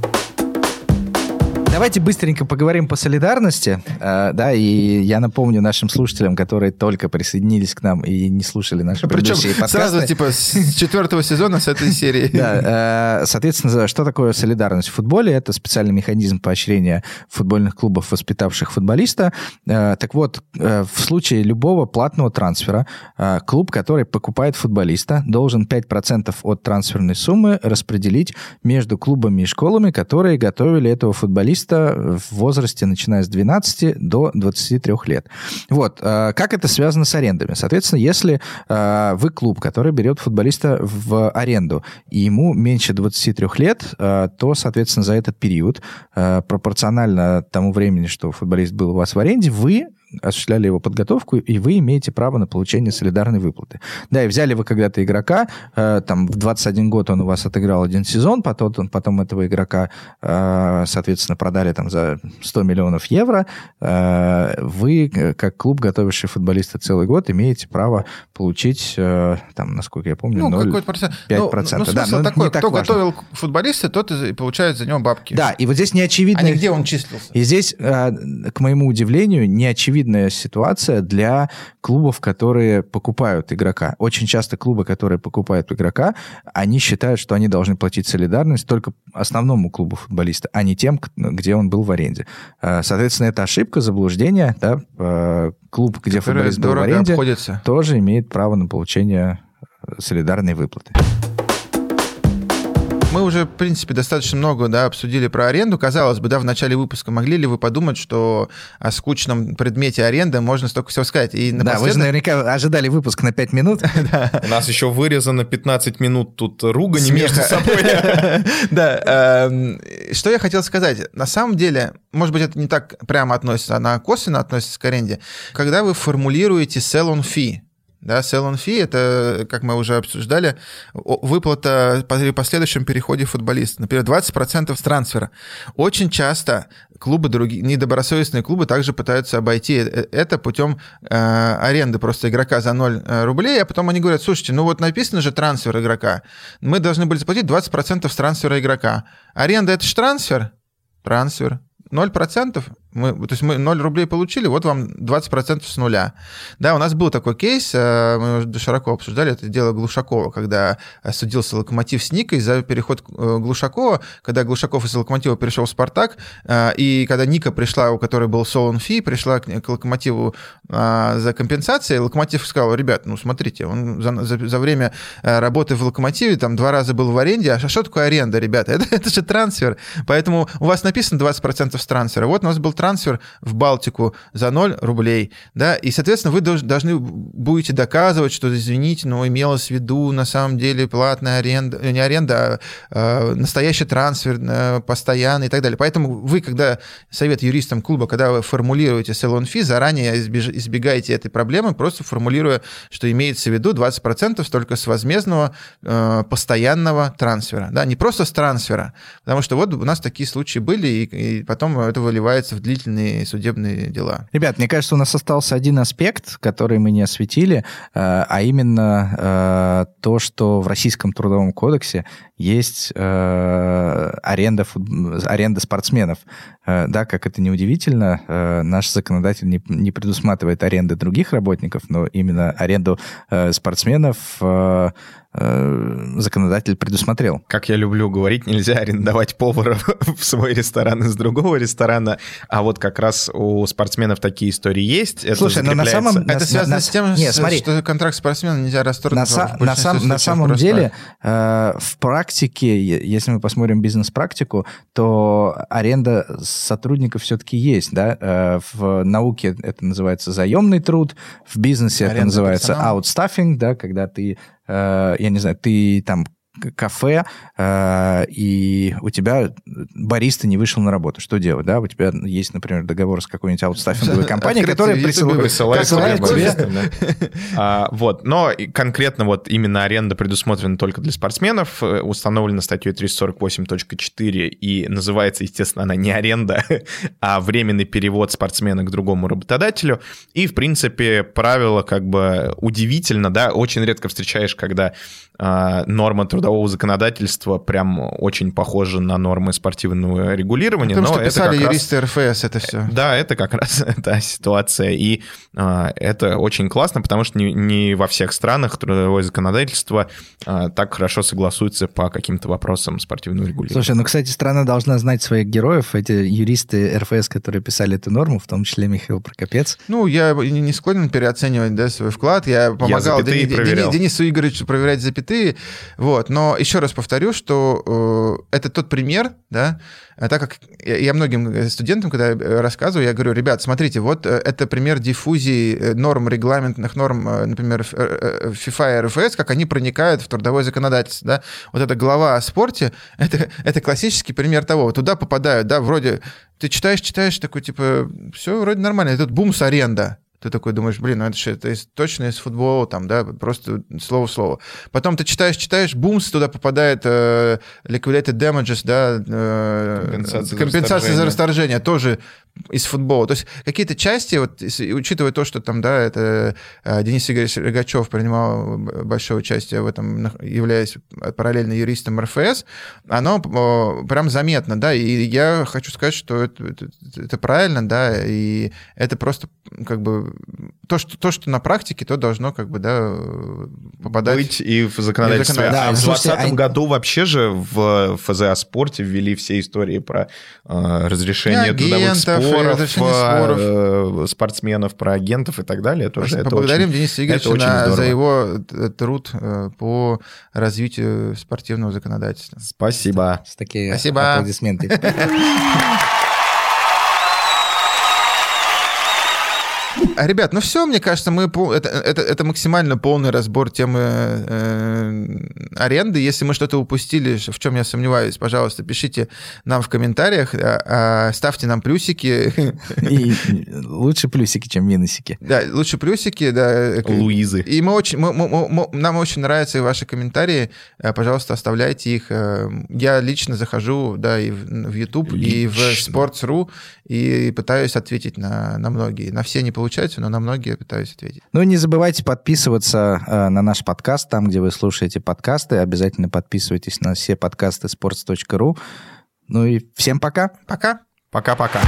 Давайте быстренько поговорим по солидарности, э, да, и я напомню нашим слушателям, которые только присоединились к нам и не слушали наши Причем предыдущие подкасты. сразу, типа, с четвертого сезона, с этой серии. Да, э, соответственно, что такое солидарность в футболе? Это специальный механизм поощрения футбольных клубов, воспитавших футболиста. Э, так вот, э, в случае любого платного трансфера э, клуб, который покупает футболиста, должен 5% от трансферной суммы распределить между клубами и школами, которые готовили этого футболиста футболиста в возрасте, начиная с 12 до 23 лет. Вот. Э, как это связано с арендами? Соответственно, если э, вы клуб, который берет футболиста в аренду, и ему меньше 23 лет, э, то, соответственно, за этот период, пропорционально тому времени, что футболист был у вас в аренде, вы осуществляли его подготовку, и вы имеете право на получение солидарной выплаты. Да, и взяли вы когда-то игрока, э, там в 21 год он у вас отыграл один сезон, потом, потом этого игрока, э, соответственно, продали там за 100 миллионов евро, э, вы, как клуб, готовивший футболиста целый год, имеете право получить, э, там, насколько я помню, ну, 0, процент. 5%. Ну, ну, да, но такой, кто важно. готовил футболиста, тот и получает за него бабки. Да, и вот здесь не очевидно... А где он числился? И здесь, э, к моему удивлению, не очевидно очевидная ситуация для клубов, которые покупают игрока. Очень часто клубы, которые покупают игрока, они считают, что они должны платить солидарность только основному клубу футболиста, а не тем, где он был в аренде. А, соответственно, это ошибка, заблуждение. Да? А, клуб, где футболист был в аренде, обходится. тоже имеет право на получение солидарной выплаты. Мы уже, в принципе, достаточно много да, обсудили про аренду. Казалось бы, да, в начале выпуска могли ли вы подумать, что о скучном предмете аренды можно столько всего сказать? И напоследок... Да, вы же наверняка ожидали выпуск на 5 минут. У нас еще вырезано 15 минут тут ругани между собой. Да. Эм, что я хотел сказать? На самом деле, может быть, это не так прямо относится, она косвенно относится к аренде. Когда вы формулируете sell on fee, да, sell on fee – это, как мы уже обсуждали, выплата при последующем переходе футболиста. Например, 20% с трансфера. Очень часто клубы, другие, недобросовестные клубы также пытаются обойти э, э, это путем э, аренды просто игрока за 0 э, рублей, а потом они говорят, слушайте, ну вот написано же трансфер игрока, мы должны были заплатить 20% с трансфера игрока. Аренда – это же трансфер? Трансфер. 0%? Мы, то есть мы 0 рублей получили, вот вам 20% с нуля. Да, у нас был такой кейс, э, мы широко обсуждали, это дело Глушакова, когда судился Локомотив с Никой за переход э, Глушакова, когда Глушаков из Локомотива перешел в Спартак, э, и когда Ника пришла, у которой был Солон Фи, пришла к Локомотиву за компенсацией, Локомотив сказал, ребят, ну смотрите, он за, за, за время работы в Локомотиве там два раза был в аренде, а что такое аренда, ребята? Это, это же трансфер, поэтому у вас написано 20% с трансфера, вот у нас был трансфер, трансфер в Балтику за 0 рублей, да, и, соответственно, вы должны будете доказывать, что, извините, но имелось в виду на самом деле платная аренда, не аренда, а, а настоящий трансфер, а, постоянный и так далее. Поэтому вы, когда совет юристам клуба, когда вы формулируете салон фи, заранее избегаете этой проблемы, просто формулируя, что имеется в виду 20% только с возмездного постоянного трансфера, да, не просто с трансфера, потому что вот у нас такие случаи были, и, и потом это выливается в длительные судебные дела. Ребят, мне кажется, у нас остался один аспект, который мы не осветили, э, а именно э, то, что в Российском трудовом кодексе есть э, аренда, аренда спортсменов. Да, как это неудивительно, наш законодатель не, не предусматривает аренды других работников, но именно аренду спортсменов э, законодатель предусмотрел. Как я люблю говорить, нельзя арендовать повара в свой ресторан из другого ресторана, а вот как раз у спортсменов такие истории есть. Это Слушай, но на самом- Это на- связано на- с тем, не, с- смотри. что контракт спортсмена нельзя расторгнуть. На, са- на, сам- на самом просто. деле, э, в практике, если мы посмотрим бизнес-практику, то аренда сотрудников все-таки есть. Да? Э, в науке это называется заемный труд, в бизнесе это Аренда называется персонала. аутстаффинг, да, когда ты, э, я не знаю, ты там кафе, э, и у тебя бариста не вышел на работу. Что делать, да? У тебя есть, например, договор с какой-нибудь аутстаффинговой компанией, которая присылает, тебе тебе бариста, да. А, Вот, но конкретно вот именно аренда предусмотрена только для спортсменов, э, установлена статьей 348.4 и называется, естественно, она не аренда, а временный перевод спортсмена к другому работодателю. И, в принципе, правило как бы удивительно, да, очень редко встречаешь, когда а, норма трудового законодательства прям очень похожа на нормы спортивного регулирования. Потому но что это писали как раз- юристы РФС это все. да, это как раз та ситуация. И а, это очень классно, потому что не, не во всех странах трудовое законодательство а, так хорошо согласуется по каким-то вопросам спортивного регулирования. Слушай, ну, кстати, страна должна знать своих героев. Эти юристы РФС, которые писали эту норму, в том числе Михаил Прокопец. Ну, я не не склонен переоценивать да, свой вклад. Я помогал проверял. Дени- Денису Игоревичу проверять запятые. Вот. Но еще раз повторю, что э, это тот пример, да, а так как я, многим э, студентам, когда э, рассказываю, я говорю, ребят, смотрите, вот э, это пример диффузии э, норм, регламентных норм, э, например, э, э, FIFA и РФС, как они проникают в трудовое законодательство, да. Вот эта глава о спорте, это, это классический пример того. Туда попадают, да, вроде ты читаешь, читаешь, такой, типа, все вроде нормально. И тут бум с аренда. Ты такой думаешь, блин, ну это же это точно из футбола, там, да, просто слово в слово. Потом ты читаешь, читаешь, бумс, туда попадает э, liquidated damages, да, э, Компенсация за компенсация за расторжение. расторжение, тоже из футбола. То есть какие-то части, вот, учитывая то, что там, да, это э, Денис Игоревич Рогачев принимал большое участие в этом, являясь параллельно юристом РФС, оно прям заметно, да, и я хочу сказать, что это, это- это правильно, да, и это просто как бы то, что, то, что на практике, то должно как бы, да, э, попадать... быть и в законодательстве. законодательстве. Да, а в слушайте, 2020 а- году вообще же в ФЗ о спорте ввели все истории про э, разрешение И трудовых агентов, и споров, разрешение споров. э, спортсменов, про агентов и так далее. Тоже это Поблагодарим очень- Дениса это Игоревича очень на- за его т- труд э, по развитию спортивного законодательства. Спасибо. С такие Спасибо. аплодисменты. А, Ребят, ну все, мне кажется, мы пол- это, это, это максимально полный разбор темы э, аренды. Если мы что-то упустили, в чем я сомневаюсь, пожалуйста, пишите нам в комментариях, а, а, ставьте нам плюсики. И лучше плюсики, чем минусики. Да, лучше плюсики, да. Луизы. И мы очень, мы- мы- мы- нам очень нравятся и ваши комментарии. Э, Пожалуйста, оставляйте их. Э, Я лично захожу, да, и в, в YouTube, и в Лично. Sports.ru, и пытаюсь ответить на, на многие. На все не получается, но на многие пытаюсь ответить. Ну, не забывайте подписываться э, на наш подкаст, там, где вы слушаете подкасты. Обязательно подписывайтесь на все подкасты sports.ru. Ну и всем пока. Пока! Пока-пока.